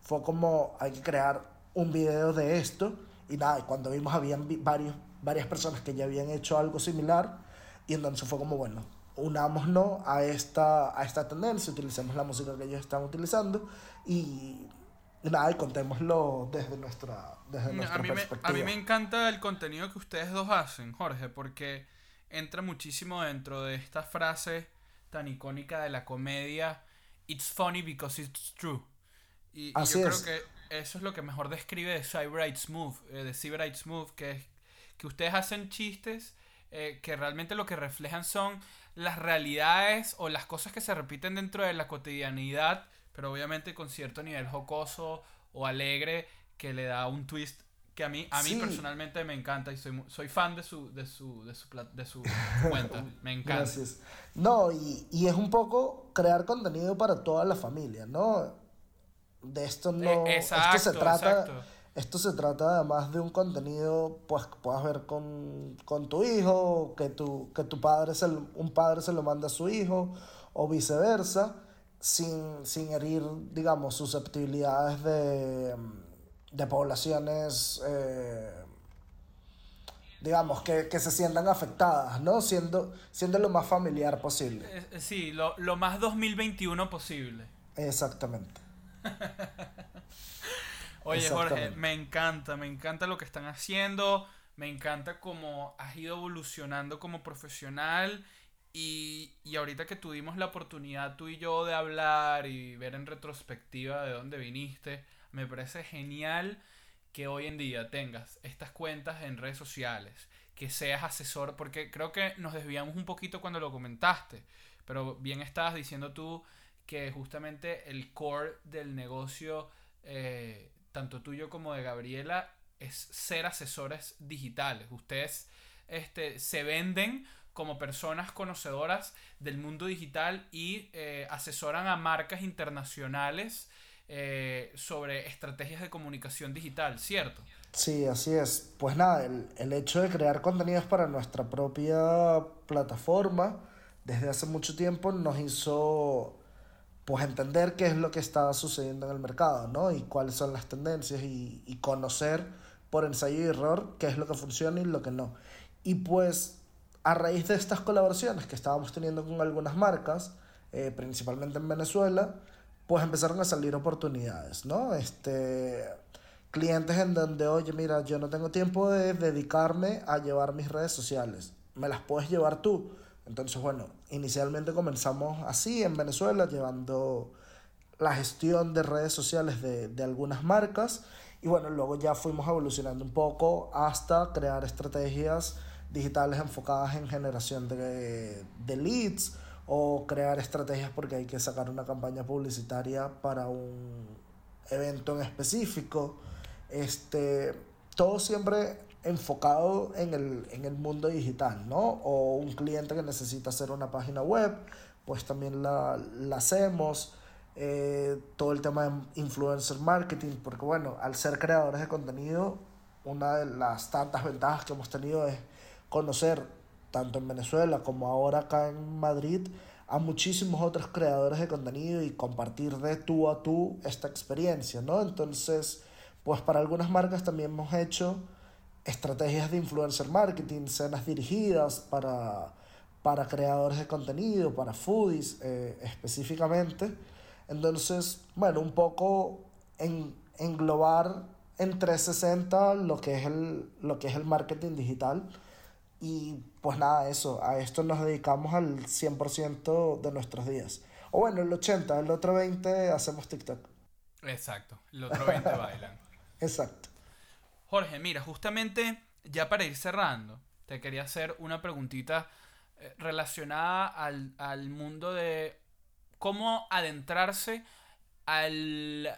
fue como hay que crear un video de esto y nada, cuando vimos habían varios, varias personas que ya habían hecho algo similar y entonces fue como bueno, unámonos a esta, a esta tendencia, utilicemos la música que ellos están utilizando y nada, y contémoslo desde nuestra, desde nuestra a mí perspectiva. Me, a mí me encanta el contenido que ustedes dos hacen, Jorge, porque entra muchísimo dentro de esta frase tan icónica de la comedia it's funny because it's true. Y, Así yo es. creo que eso es lo que mejor describe de Cyber Smooth, eh, de Cyber Smooth, que es que ustedes hacen chistes eh, que realmente lo que reflejan son las realidades o las cosas que se repiten dentro de la cotidianidad, pero obviamente con cierto nivel jocoso o alegre que le da un twist que a mí a mí Sí. personalmente me encanta y soy soy fan de su de su de su, de su cuenta, me encanta. Gracias. No, y, y es un poco crear contenido para toda la familia, ¿no? De esto no. Eh, esto se exacto, trata. exacto. Esto se trata además de un contenido pues que puedas ver con, con tu hijo, que tu, que tu padre se lo- un padre se lo manda a su hijo, o viceversa, sin, sin herir, digamos, susceptibilidades de, de poblaciones eh, digamos, que, que se sientan afectadas, ¿no? Siendo, siendo lo más familiar posible. Eh, eh, Sí, lo, lo más 2021 posible. Exactamente. Oye, Jorge, me encanta, me encanta lo que están haciendo, me encanta cómo has ido evolucionando como profesional y, y ahorita que tuvimos la oportunidad tú y yo de hablar y ver en retrospectiva de dónde viniste, me parece genial que hoy en día tengas estas cuentas en redes sociales, que seas asesor, porque creo que nos desviamos un poquito cuando lo comentaste, pero bien estabas diciendo tú que justamente el core del negocio, eh, tanto tuyo como de Gabriela, es ser asesores digitales. Ustedes este, se venden como personas conocedoras del mundo digital y eh, asesoran a marcas internacionales eh, sobre estrategias de comunicación digital, ¿cierto? Sí, así es. Pues nada, el, el hecho de crear contenidos para nuestra propia plataforma desde hace mucho tiempo nos hizo pues entender qué es lo que está sucediendo en el mercado, ¿no? Y cuáles son las tendencias y, y conocer por ensayo y error qué es lo que funciona y lo que no. Y pues a raíz de estas colaboraciones que estábamos teniendo con algunas marcas, eh, principalmente en Venezuela, pues empezaron a salir oportunidades, ¿no? Este, clientes en donde, oye, mira, yo no tengo tiempo de dedicarme a llevar mis redes sociales, me las puedes llevar tú. Entonces, bueno, inicialmente comenzamos así en Venezuela, llevando la gestión de redes sociales de, de algunas marcas y bueno, luego ya fuimos evolucionando un poco hasta crear estrategias digitales enfocadas en generación de, de leads o crear estrategias porque hay que sacar una campaña publicitaria para un evento en específico. Este, todo siempre enfocado en el, en el mundo digital, ¿no? O un cliente que necesita hacer una página web, pues también la, hacemos. Eh, todo el tema de influencer marketing, porque bueno, al ser creadores de contenido, una de las tantas ventajas que hemos tenido es conocer, tanto en Venezuela como ahora acá en Madrid, a muchísimos otros creadores de contenido y compartir de tú a tú esta experiencia, ¿no? Entonces, pues para algunas marcas también hemos hecho estrategias de influencer marketing, cenas dirigidas para, para creadores de contenido, para foodies eh, específicamente. Entonces, bueno, un poco en, englobar en 360 lo que es el, lo que es el marketing digital. Y pues nada, eso, a esto nos dedicamos al 100% de nuestros días. O bueno, el 80, el otro 20 hacemos TikTok. Exacto, el otro 20 bailan. Exacto. Jorge, mira, justamente ya para ir cerrando, te quería hacer una preguntita eh, relacionada al, al mundo de cómo adentrarse al,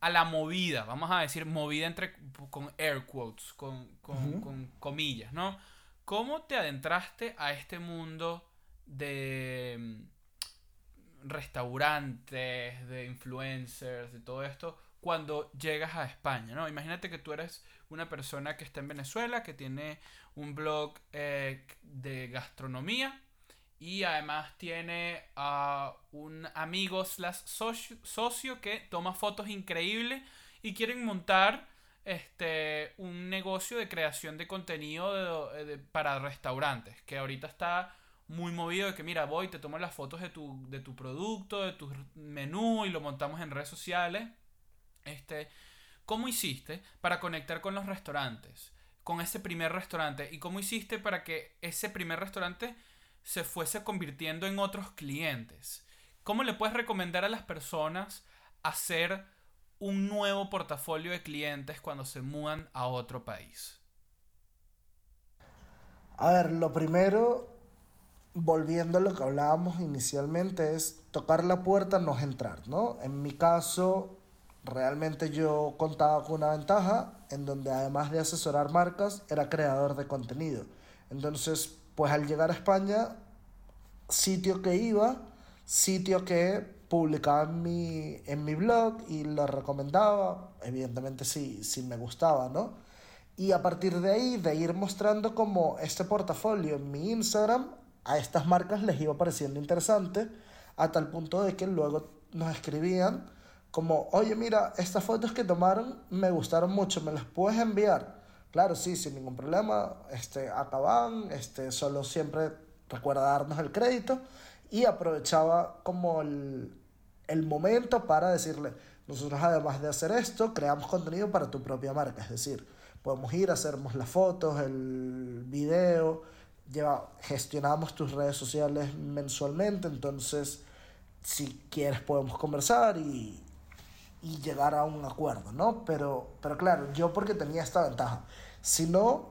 a la movida, vamos a decir movida entre con air quotes, con, con, Ujú. con comillas, ¿no? ¿Cómo te adentraste a este mundo de mm, restaurantes, de influencers, de todo esto, cuando llegas a España, ¿no? Imagínate que tú eres una persona que está en Venezuela, que tiene un blog eh, de gastronomía y además tiene a un amigo slash socio, socio que toma fotos increíbles y quieren montar este un negocio de creación de contenido de- de- para restaurantes que ahorita está muy movido de que mira voy te tomo las fotos de tu de tu producto de tu menú y lo montamos en redes sociales. Este cómo hiciste para conectar con los restaurantes con ese primer restaurante. Y cómo hiciste para que ese primer restaurante se fuese convirtiendo en otros clientes ¿cómo le puedes recomendar a las personas hacer un nuevo portafolio de clientes cuando se mudan a otro país? A ver, lo primero, volviendo a lo que hablábamos inicialmente, es tocar la puerta, no es entrar, ¿no? En mi caso, realmente yo contaba con una ventaja en donde además de asesorar marcas, era creador de contenido. Entonces, pues al llegar a España, sitio que iba, sitio que publicaba en mi, en mi blog y lo recomendaba, evidentemente si, si me gustaba, ¿no? Y a partir de ahí, de ir mostrando como este portafolio en mi Instagram, a estas marcas les iba pareciendo interesante, a tal punto de que luego nos escribían como, oye, mira, estas fotos que tomaron me gustaron mucho, ¿me las puedes enviar? Claro, sí, sin ningún problema, este, acaban, este, solo siempre recuerda darnos el crédito y aprovechaba como el, el momento para decirle, nosotros además de hacer esto, creamos contenido para tu propia marca, es decir, podemos ir, hacernos las fotos, el video, lleva, gestionamos tus redes sociales mensualmente, entonces si quieres podemos conversar y, y llegar a un acuerdo, ¿no? Pero, pero claro, yo porque tenía esta ventaja. Si no,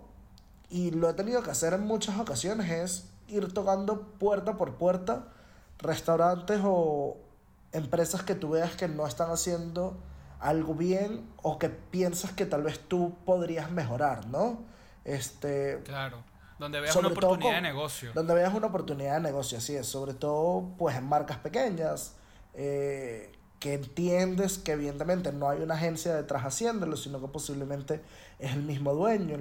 y lo he tenido que hacer en muchas ocasiones, es ir tocando puerta por puerta restaurantes o empresas que tú veas que no están haciendo algo bien o que piensas que tal vez tú podrías mejorar, ¿no? Este, claro, donde veas una oportunidad de negocio. Donde veas una oportunidad de negocio, así es, sobre todo pues en marcas pequeñas, eh, que entiendes que evidentemente no hay una agencia detrás haciéndolo, sino que posiblemente es el mismo dueño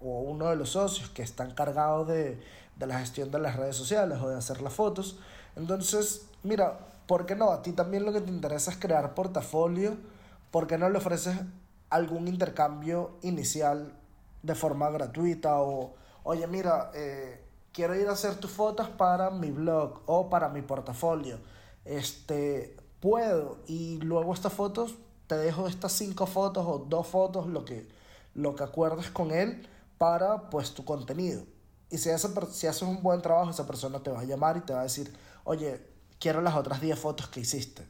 o uno de los socios que está encargado de, de la gestión de las redes sociales o de hacer las fotos. Entonces, mira, ¿por qué no? A ti también lo que te interesa es crear portafolio, ¿por qué no le ofreces algún intercambio inicial de forma gratuita o, oye, mira, eh, quiero ir a hacer tus fotos para mi blog o para mi portafolio. Este, puedo y luego estas fotos, te dejo estas cinco fotos o dos fotos, lo que, lo que acuerdes con él para pues tu contenido. Y si, esa, si haces un buen trabajo, esa persona te va a llamar y te va a decir, oye, quiero las otras 10 fotos que hiciste.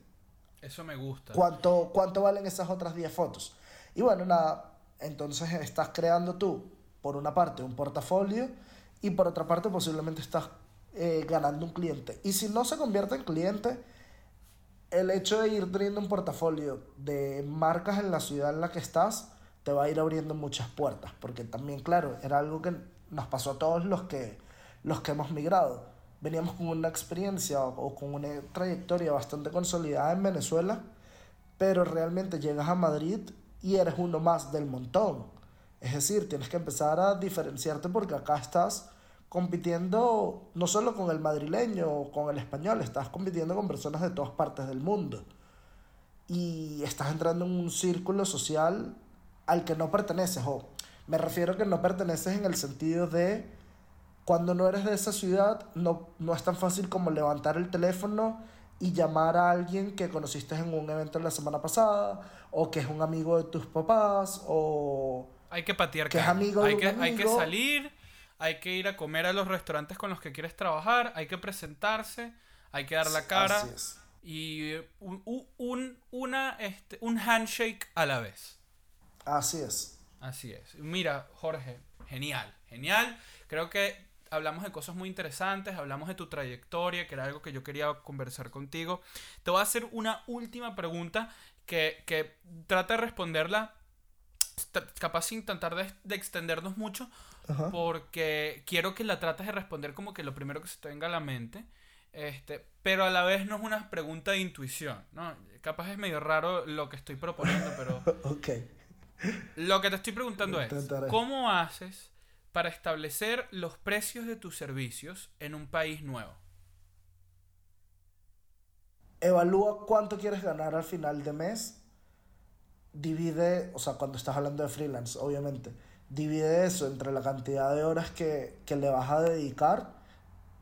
Eso me gusta. ¿Cuánto, ¿Cuánto valen esas otras 10 fotos? Y bueno, nada, entonces estás creando tú, por una parte, un portafolio y por otra parte posiblemente estás eh, ganando un cliente. Y si no se convierte en cliente, el hecho de ir teniendo un portafolio de marcas en la ciudad en la que estás te va a ir abriendo muchas puertas, porque también, claro, era algo que nos pasó a todos los que, los que hemos migrado. Veníamos con una experiencia o, con una trayectoria bastante consolidada en Venezuela, pero realmente llegas a Madrid y eres uno más del montón. Es decir, tienes que empezar a diferenciarte porque acá estás compitiendo no solo con el madrileño o con el español, estás compitiendo con personas de todas partes del mundo. Y estás entrando en un círculo social al que no perteneces. O me refiero a que no perteneces en el sentido de cuando no eres de esa ciudad, no, no es tan fácil como levantar el teléfono y llamar a alguien que conociste en un evento la semana pasada, o que es un amigo de tus papás, o... Hay que patear que es amigo hay, que, hay que salir hay que ir a comer a los restaurantes con los que quieres trabajar, hay que presentarse, hay que dar la cara. Así es. Y un, un, una, este, un handshake a la vez. Así es. Así es. Mira, Jorge, genial, genial. Creo que hablamos de cosas muy interesantes, hablamos de tu trayectoria, que era algo que yo quería conversar contigo. Te voy a hacer una última pregunta que, que trata de responderla, capaz sin tratar de, de extendernos mucho, porque quiero que la trates de responder como que lo primero que se te venga a la mente. Este, pero a la vez no es una pregunta de intuición, ¿no? Capaz es medio raro lo que estoy proponiendo, pero... ok. Lo que te estoy preguntando es, ¿cómo haces para establecer los precios de tus servicios en un país nuevo? Evalúa cuánto quieres ganar al final de mes. Divide, o sea, cuando estás hablando de freelance, obviamente divide eso entre la cantidad de horas que, le vas a dedicar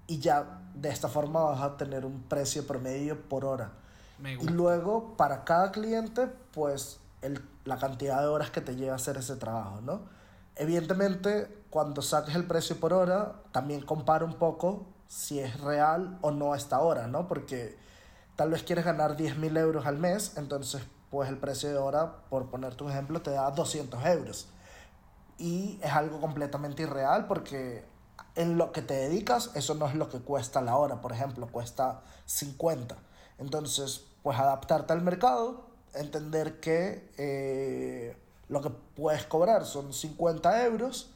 y ya de esta forma vas a tener un precio promedio por hora. Y luego para cada cliente, pues la cantidad de horas que te lleva a hacer ese trabajo, ¿no? Evidentemente, cuando saques el precio por hora, también compara un poco si es real o no esta hora, ¿no? Porque tal vez quieres ganar 10.000 euros al mes, entonces pues el precio de hora, por ponerte un ejemplo, te da 200 euros. Y es algo completamente irreal porque en lo que te dedicas, eso no es lo que cuesta la hora, por ejemplo, cuesta 50. Entonces, pues adaptarte al mercado, entender que eh, lo que puedes cobrar son 50 euros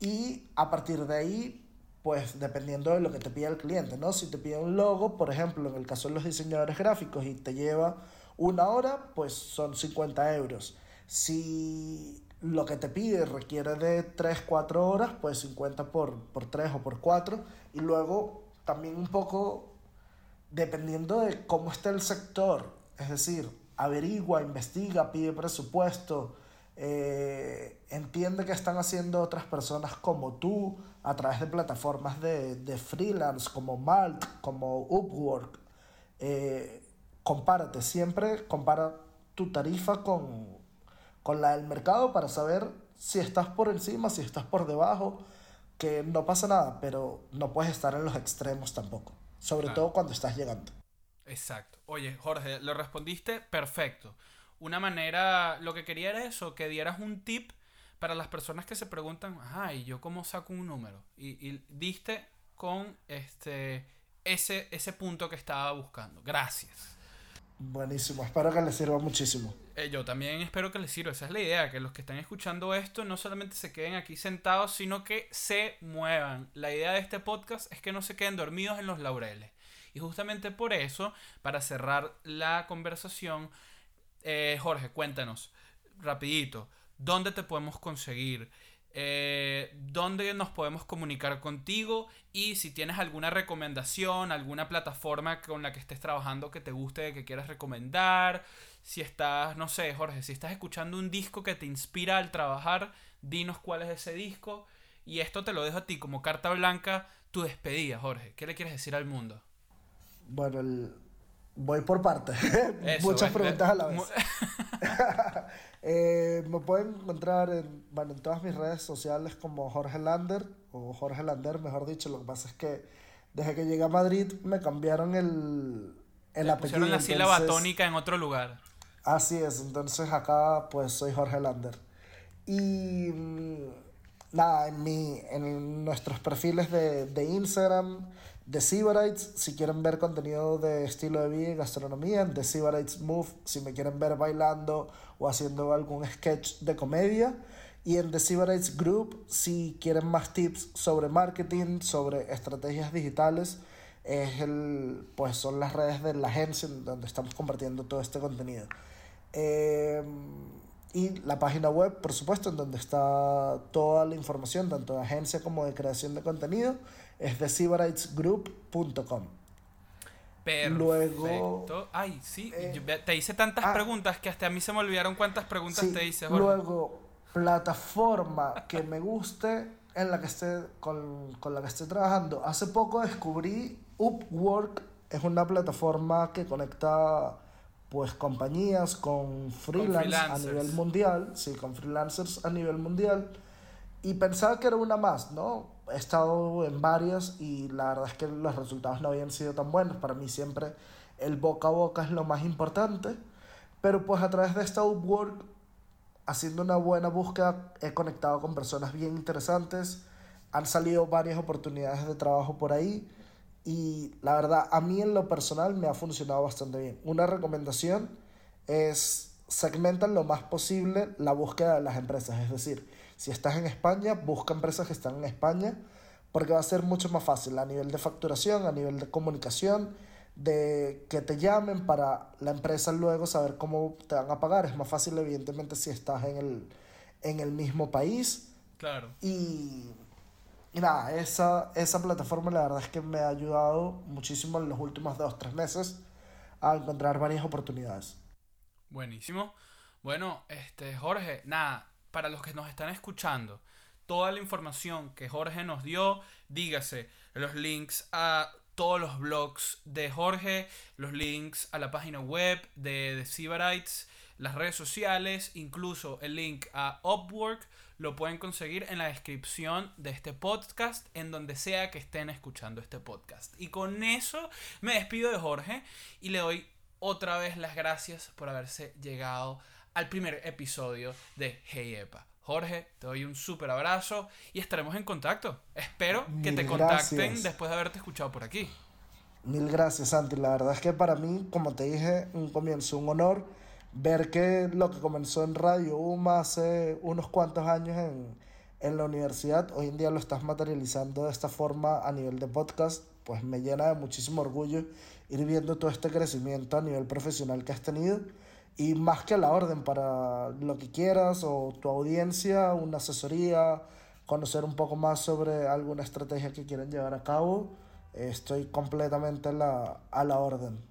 y a partir de ahí pues dependiendo de lo que te pida el cliente, ¿no? Si te pide un logo, por ejemplo, en el caso de los diseñadores gráficos y te lleva una hora, pues son 50 euros. Si lo que te pide requiere de 3, 4 horas, pues 50 por, por 3 o por 4. Y luego también un poco dependiendo de cómo esté el sector, es decir, averigua, investiga, pide presupuesto, eh, entiende que están haciendo otras personas como tú a través de plataformas de, de freelance como Malt, como Upwork. Eh, compárate, siempre compara tu tarifa con, con la del mercado para saber si estás por encima, si estás por debajo, que no pasa nada, pero no puedes estar en los extremos tampoco, sobre todo cuando estás llegando. Exacto. Oye, Jorge, lo respondiste perfecto una manera, lo que quería era eso, que dieras un tip para las personas que se preguntan, ay, yo cómo saco un número? Y, diste con este, ese, ese punto que estaba buscando. Gracias. Buenísimo, espero que les sirva muchísimo. Eh, yo también espero que les sirva, esa es la idea, que los que están escuchando esto no solamente se queden aquí sentados, sino que se muevan. La idea de este podcast es que no se queden dormidos en los laureles. Y justamente por eso, para cerrar la conversación, eh, Jorge, cuéntanos, rapidito, ¿dónde te podemos conseguir? Eh, ¿Dónde nos podemos comunicar contigo? Y si tienes alguna recomendación, alguna plataforma con la que estés trabajando que te guste, que quieras recomendar. Si estás, no sé, Jorge, si estás escuchando un disco que te inspira al trabajar, dinos cuál es ese disco. Y esto te lo dejo a ti como carta blanca, tu despedida, Jorge. ¿Qué le quieres decir al mundo? Bueno, el, Voy por partes. Muchas preguntas a la vez. Eh, me pueden encontrar en, bueno, en todas mis redes sociales como Jorge Lander, o Jorge Lander, mejor dicho. Lo que pasa es que desde que llegué a Madrid me cambiaron el, el apellido. Pusieron la sílaba tónica en otro lugar. Así es, entonces acá pues soy Jorge Lander. Y mm, nada, en, mi, en nuestros perfiles de, de Instagram The Sybarites, si quieren ver contenido de estilo de vida y gastronomía, The Sybarites Move, si me quieren ver bailando o haciendo algún sketch de comedia. Y en The Sybarites Group, si quieren más tips sobre marketing, sobre estrategias digitales, es el, pues son las redes de la agencia donde estamos compartiendo todo este contenido. Em, y la página web, por supuesto, en donde está toda la información, tanto de agencia como de creación de contenido es de Perfecto. Luego. Ay, sí. Eh, te hice tantas ah. preguntas que hasta a mí se me olvidaron cuántas preguntas te hice. Luego, plataforma que me guste en la que esté con, con, la que esté trabajando. Hace poco descubrí Upwork. Es una plataforma que conecta pues compañías con freelance a nivel mundial. Sí, con freelancers a nivel mundial. Y pensaba que era una más, ¿no? he estado en varias y la verdad es que los resultados no habían sido tan buenos. Para mí siempre el boca a boca es lo más importante. Pero pues a través de esta Upwork, haciendo una buena búsqueda, he conectado con personas bien interesantes. Han salido varias oportunidades de trabajo por ahí. Y la verdad, a mí en lo personal me ha funcionado bastante bien. Una recomendación es segmentar lo más posible la búsqueda de las empresas. Es decir, si estás en España, busca empresas que están en España porque va a ser mucho más fácil a nivel de facturación, a nivel de comunicación, de que te llamen para la empresa luego saber cómo te van a pagar. Es más fácil, evidentemente, si estás en el, en el mismo país. Claro. Y, y nada, esa, esa plataforma la verdad es que me ha ayudado muchísimo en los últimos dos, tres meses a encontrar varias oportunidades. Buenísimo. Bueno, este, Jorge, nada, para los que nos están escuchando, toda la información que Jorge nos dio, dígase los links a todos los blogs de Jorge, los links a la página web de, The Sybarites, las redes sociales, incluso el link a Upwork, lo pueden conseguir en la descripción de este podcast, en donde sea que estén escuchando este podcast. Y con eso me despido de Jorge y le doy otra vez las gracias por haberse llegado al primer episodio de Hey Epa. Jorge, te doy un súper abrazo y estaremos en contacto. Espero que te contacten después de haberte escuchado por aquí. Mil gracias, Santi. La verdad es que para mí, como te dije, un comienzo, un honor ver que lo que comenzó en Radio UMA hace unos cuantos años en, en la universidad, hoy en día lo estás materializando de esta forma a nivel de podcast, pues me llena de muchísimo orgullo ir viendo todo este crecimiento a nivel profesional que has tenido y más que la orden para lo que quieras o tu audiencia, una asesoría, conocer un poco más sobre alguna estrategia que quieran llevar a cabo, estoy completamente a la, a la orden.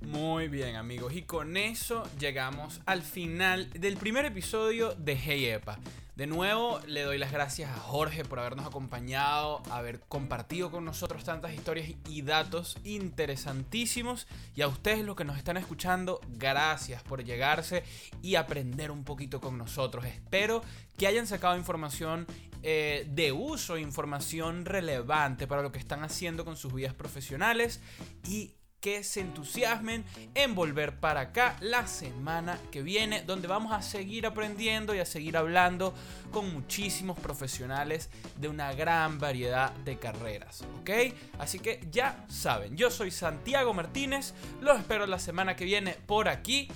Muy bien amigos, y con eso llegamos al final del primer episodio de Hey Epa. De nuevo le doy las gracias a Jorge por habernos acompañado, haber compartido con nosotros tantas historias y datos interesantísimos. Y a ustedes los que nos están escuchando, gracias por llegarse y aprender un poquito con nosotros. Espero que hayan sacado información eh, de uso, información relevante para lo que están haciendo con sus vidas profesionales y que se entusiasmen en volver para acá la semana que viene, donde vamos a seguir aprendiendo y a seguir hablando con muchísimos profesionales de una gran variedad de carreras, ¿ok? Así que ya saben, yo soy Santiago Martínez, los espero la semana que viene por aquí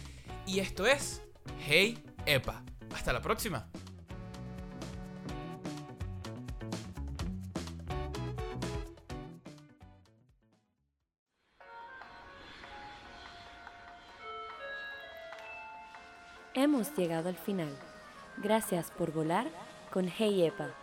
y esto es Hey Epa. Hasta la próxima. Hemos llegado al final. Gracias por volar con Hey Epa.